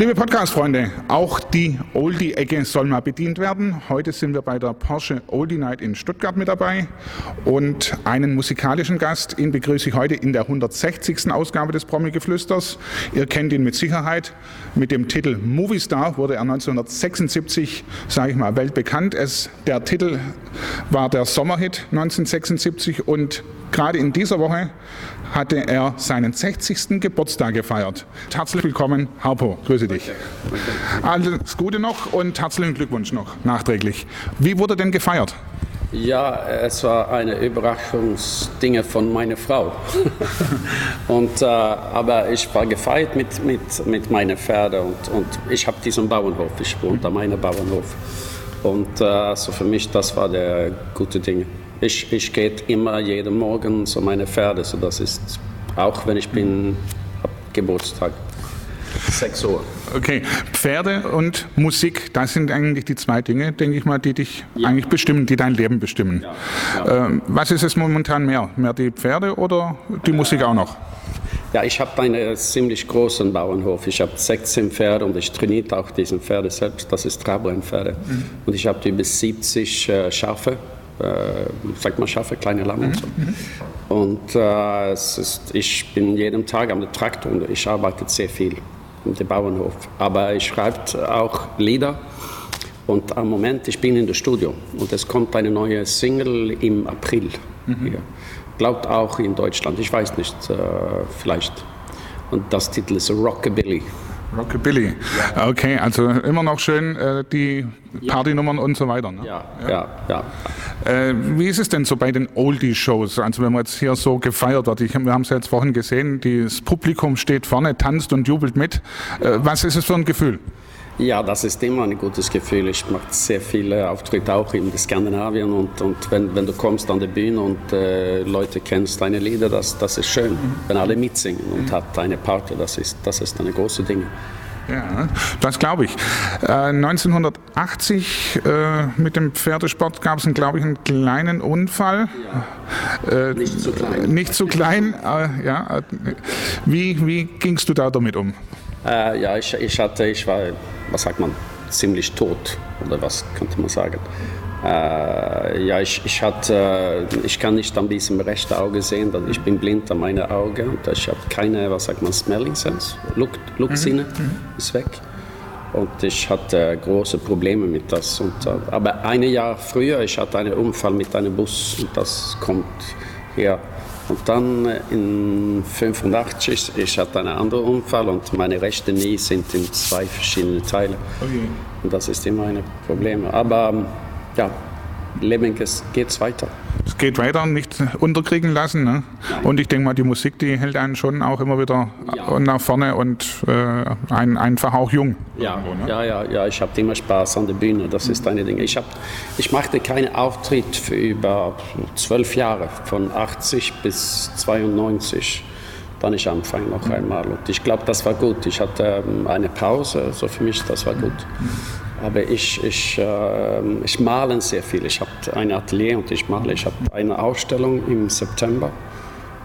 Liebe Podcast-Freunde, auch die Oldie-Ecke soll mal bedient werden. Heute sind wir bei der Porsche Oldie Night in Stuttgart mit dabei und einen musikalischen Gast. Ihn begrüße ich heute in der 160. Ausgabe des Promi-Geflüsters. Ihr kennt ihn mit Sicherheit. Mit dem Titel Movie Star wurde er 1976, sage ich mal, weltbekannt. Es, der Titel war der Sommerhit 1976 und gerade in dieser Woche hatte er seinen 60. Geburtstag gefeiert. Herzlich willkommen, Harpo. Grüße dich. Alles Gute noch und herzlichen Glückwunsch noch nachträglich. Wie wurde denn gefeiert? Ja, es war eine Überraschungsdinge von meiner Frau. und, äh, aber ich war gefeiert mit, mit, mit meinen Pferden und, und ich habe diesen Bauernhof, ich wohne an meinem Bauernhof. Und äh, also für mich, das war der gute Ding. Ich, ich gehe immer jeden Morgen zu meinen Pferden, so das ist auch wenn ich bin, hab Geburtstag. 6 Uhr. Okay, Pferde und Musik, das sind eigentlich die zwei Dinge, denke ich mal, die dich ja. eigentlich bestimmen, die dein Leben bestimmen. Ja, ja. Ähm, was ist es momentan mehr? Mehr die Pferde oder die Musik auch noch? Ja, ich habe einen ziemlich großen Bauernhof. Ich habe 16 Pferde und ich trainiere auch diese Pferde selbst. Das ist Trabrennpferde. Mhm. Und ich habe über 70 äh, Schafe äh, sagt man Schafe, kleine Lamm und so. Mhm. Und äh, ist, ich bin jeden Tag am Traktor und ich arbeite sehr viel im Bauernhof. Aber ich schreibe auch Lieder. Und am Moment, ich bin in der Studio und es kommt eine neue Single im April. Mhm. Glaubt auch in Deutschland, ich weiß nicht, äh, vielleicht. Und das Titel ist Rockabilly. Rockabilly. Ja. Okay, also immer noch schön äh, die Partynummern und so weiter. Ne? Ja, ja, ja. Äh, wie ist es denn so bei den Oldie-Shows? Also wenn man jetzt hier so gefeiert wird, ich, wir haben es ja jetzt vorhin gesehen, das Publikum steht vorne, tanzt und jubelt mit. Äh, was ist es für ein Gefühl? Ja, das ist immer ein gutes Gefühl. Ich mache sehr viele Auftritte auch in Skandinavien und, und wenn, wenn du kommst an die Bühne und äh, Leute kennst deine Lieder, das, das ist schön. Mhm. Wenn alle mitsingen und mhm. hat eine Party, das ist, das ist eine große Ding. Ja, das glaube ich. Äh, 1980 äh, mit dem Pferdesport gab es, glaube ich, einen kleinen Unfall. Ja. Äh, nicht zu klein. Nicht zu klein. Äh, ja. Wie, wie gingst du da damit um? Äh, ja, ich, ich hatte, ich war was sagt man, ziemlich tot oder was könnte man sagen. Äh, ja, ich, ich, hatte, ich kann nicht an diesem rechten Auge sehen, denn ich bin blind an meinen Augen und ich habe keine, was sagt man, Smelling Sense, Look, Look-Sinne mhm. mhm. ist weg. Und ich hatte große Probleme mit das. Und, äh, aber ein Jahr früher, ich hatte einen Unfall mit einem Bus und das kommt hier und dann äh, in 85, ich hatte einen anderen Unfall und meine rechte Knie sind in zwei verschiedene Teile. Okay. Und das ist immer ein Problem. Aber ähm, ja, Leben geht weiter. Es geht weiter, nicht unterkriegen lassen. Ne? Und ich denke mal, die Musik, die hält einen schon auch immer wieder ja. nach vorne und äh, ein, einfach auch jung. Ja, irgendwo, ne? ja, ja, ja, ich habe immer Spaß an der Bühne, das ist eine Ding. Ich, hab, ich machte keinen Auftritt für über zwölf Jahre, von 80 bis 92 dann ich anfange noch einmal. Und ich glaube, das war gut. Ich hatte ähm, eine Pause, so für mich, das war gut. Aber ich, ich, äh, ich male sehr viel. Ich habe ein Atelier und ich male. Ich habe eine Ausstellung im September.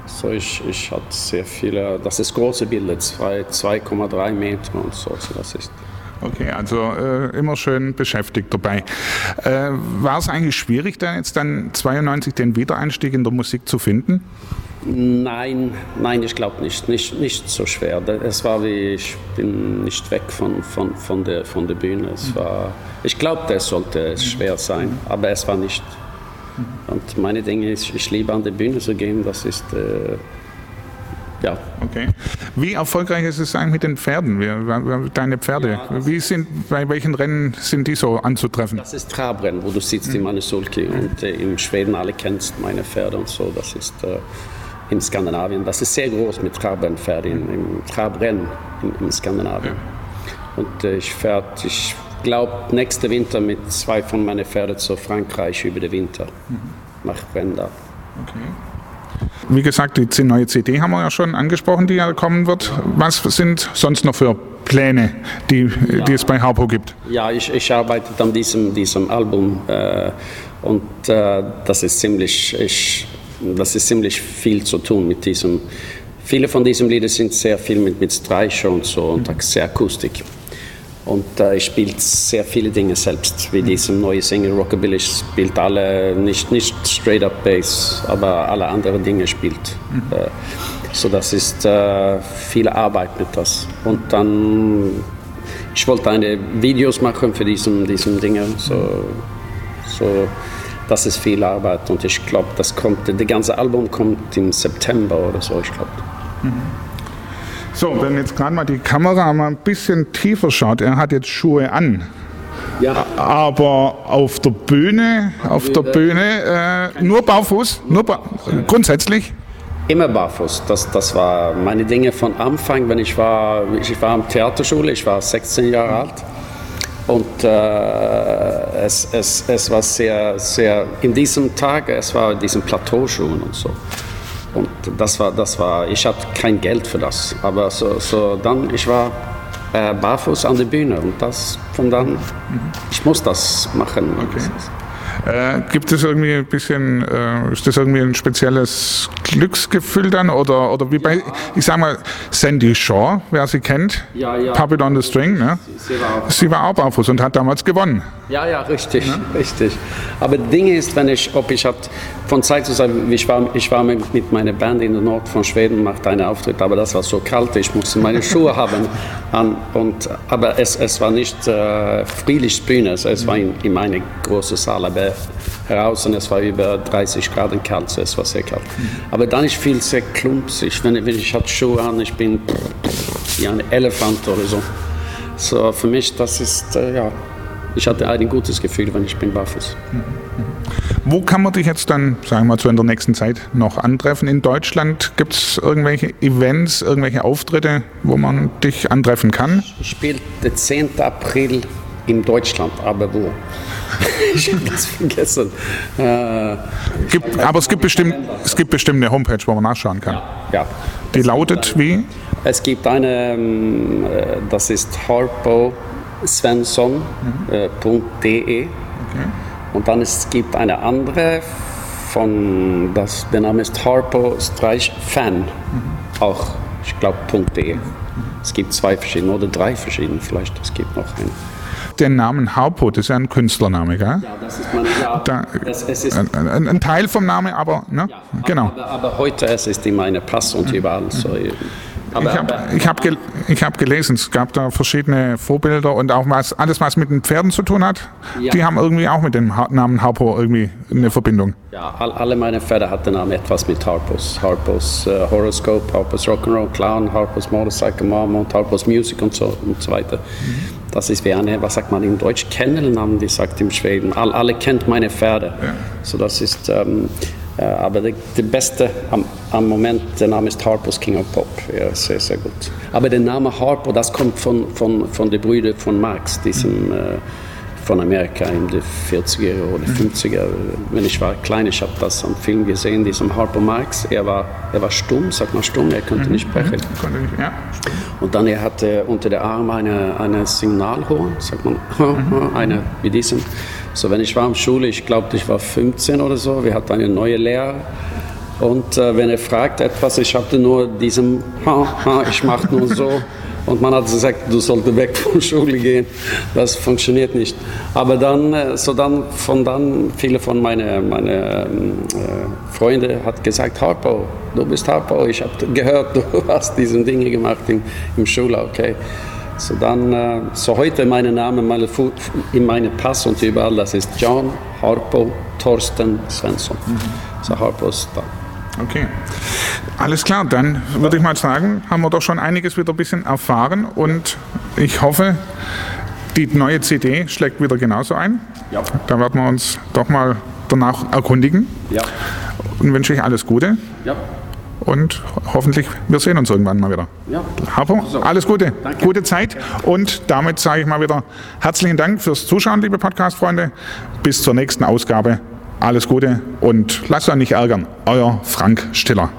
So ich, ich habe sehr viele, das ist große Bilder, 2,3 Meter und so. so das ist Okay, also äh, immer schön beschäftigt dabei. Äh, war es eigentlich schwierig, dann jetzt dann 92 den Wiedereinstieg in der Musik zu finden? Nein, nein, ich glaube nicht. nicht. Nicht so schwer. Es war wie, ich bin nicht weg von, von, von, der, von der Bühne. Es war, ich glaube, es sollte schwer sein, aber es war nicht. Und meine Dinge ist, ich liebe an der Bühne zu gehen, das ist, äh, ja. Okay. Wie erfolgreich ist es eigentlich mit den Pferden, deine Pferde? Ja, Wie sind, bei welchen Rennen sind die so anzutreffen? Das ist Trabrennen, wo du sitzt mhm. in Manisulki und äh, in Schweden alle kennst meine Pferde und so. Das ist äh, in Skandinavien. Das ist sehr groß mit Trabrennpferden, im Trabrennen in, in Skandinavien. Und äh, ich fährt, ich glaube, nächsten Winter mit zwei von meinen Pferden zu Frankreich über den Winter. Mhm. Nach Brenda. Okay. Wie gesagt, die neue CD haben wir ja schon angesprochen, die ja kommen wird. Was sind sonst noch für Pläne, die, ja. die es bei Harpo gibt? Ja, ich, ich arbeite an diesem, diesem Album äh, und äh, das ist ziemlich, ich, das ist ziemlich viel zu tun mit diesem. Viele von diesen Liedern sind sehr viel mit, mit Streicher und so und sehr Akustik. Und äh, ich spiele sehr viele Dinge selbst, wie diesem neue Single Rockabilly spielt alle, nicht, nicht straight up Bass, aber alle anderen Dinge spielt. Mhm. Äh, so das ist äh, viel Arbeit mit das. Und dann, ich wollte eine Videos machen für diesen, diesen Dinge, so, so das ist viel Arbeit und ich glaube, das kommt, das ganze Album kommt im September oder so, ich glaube. Mhm. So, wenn jetzt gerade mal die Kamera mal ein bisschen tiefer schaut, er hat jetzt Schuhe an. Ja. Aber auf der Bühne, auf der Bühne äh, nur barfuß, nur ba grundsätzlich. Immer barfuß. Das, das war meine Dinge von Anfang, wenn ich war, ich war am Theaterschule, ich war 16 Jahre alt. Und äh, es, es, es war sehr, sehr, in diesem Tag, es war diesen Plateauschuhen und so. Und das war, das war, ich hatte kein Geld für das. Aber so, so dann, ich war äh, barfuß an der Bühne und das von dann, mhm. ich muss das machen. Okay. Äh, gibt es irgendwie ein bisschen, äh, ist das irgendwie ein spezielles Glücksgefühl dann? Oder, oder wie bei, ich sag mal, Sandy Shaw, wer sie kennt, ja, ja. Puppet on the String, ne? Sie, war auch, sie war auch barfuß und hat damals gewonnen. Ja, ja, richtig, ja? richtig. Aber das Ding ist, wenn ich, ob ich hat, von Zeit zu Zeit, ich war, ich war mit meiner Band in der Nord von Schweden, machte einen Auftritt, aber das war so kalt, ich musste meine Schuhe haben. An, und, aber es, es war nicht äh, friedlich Bühne, es war in, in eine große Saal, aber heraus und es war über 30 Grad kalt, so es war sehr kalt. Aber dann ist viel sehr klumpsig. Wenn, wenn ich hatte Schuhe an, ich bin wie ein Elefant oder so. So für mich, das ist, äh, ja, ich hatte ein gutes Gefühl, wenn ich bin barfuß. Wo kann man dich jetzt dann, sagen wir mal, so in der nächsten Zeit noch antreffen? In Deutschland gibt es irgendwelche Events, irgendwelche Auftritte, wo man dich antreffen kann? Ich spiele den 10. April in Deutschland, aber wo? ich habe das vergessen. Äh, gibt, aber es gibt, bestimmt, es gibt bestimmt eine Homepage, wo man nachschauen kann. Ja. ja. Die es lautet wie? Es gibt eine, ähm, äh, das ist harpo svensson.de mhm. äh, okay. und dann es gibt eine andere von, das, der Name ist harpo-fan, mhm. auch, ich glaube, .de. Mhm. Es gibt zwei verschiedene oder drei verschiedene vielleicht, es gibt noch eine den Namen Harpo, das ist ja ein Künstlername, gell? Ja, das ist man, ja, da, es, es ist ein, ein, Teil vom Namen, aber, ne? Ja, genau. Aber, aber, heute es ist in meinem Pass und überall so. Aber, ich habe hab gel hab gelesen, es gab da verschiedene Vorbilder und auch was, alles, was mit den Pferden zu tun hat, ja. die haben irgendwie auch mit dem Namen Harpo irgendwie eine Verbindung. Ja, all, alle meine Pferde hatten den Namen etwas mit Harpos. Harpos uh, Horoscope, Harpos Rock'n'Roll Clown, Harpos Motorcycle Mom und Harpos Music und so, und so weiter. Mhm. Das ist wie eine, was sagt man in Deutsch, Kennelnamen, die sagt im Schweden. All, alle kennt meine Pferde. Ja. So das ist, ähm, äh, aber der, der Beste am, am, Moment, der Name ist Harpos King of Pop. Ja, sehr, sehr gut. Aber der Name Harpo, das kommt von, von, von den Brüdern von Marx, diesem... Mhm. Äh, von Amerika in den 40er oder 50er. Wenn ich war klein, ich habe das am Film gesehen, diesem Harper Marx. Er war, er war stumm, sagt man stumm, er konnte nicht sprechen. Mhm. Ja, Und dann er hatte unter der Arm eine, eine Signalhorn, sagt man, mhm. eine wie diesem. So, wenn ich war in Schule, ich glaube, ich war 15 oder so, wir hatten eine neue Lehrer. Und äh, wenn er fragt etwas, ich hatte nur diesen, ich mache nur so. Und man hat gesagt, du solltest weg von Schule gehen. Das funktioniert nicht. Aber dann, äh, so dann, von dann, viele von meinen meine, ähm, äh, Freunden hat gesagt, Harpo, du bist Harpo. Ich habe gehört, du hast diese Dinge gemacht in, im Schule, okay. So dann, äh, so heute mein Name meine, in meinem Pass und überall, das ist John Harpo Thorsten Svensson. Mhm. So Harpo ist da. Okay. Alles klar, dann würde ich mal sagen, haben wir doch schon einiges wieder ein bisschen erfahren und ich hoffe, die neue CD schlägt wieder genauso ein. Ja. Da werden wir uns doch mal danach erkundigen. Ja. Und wünsche ich alles Gute. Ja. Und hoffentlich, wir sehen uns irgendwann mal wieder. Ja. Harpo, alles Gute, Danke. gute Zeit. Und damit sage ich mal wieder herzlichen Dank fürs Zuschauen, liebe Podcast-Freunde. Bis zur nächsten Ausgabe alles Gute und lasst euch nicht ärgern. Euer Frank Stiller.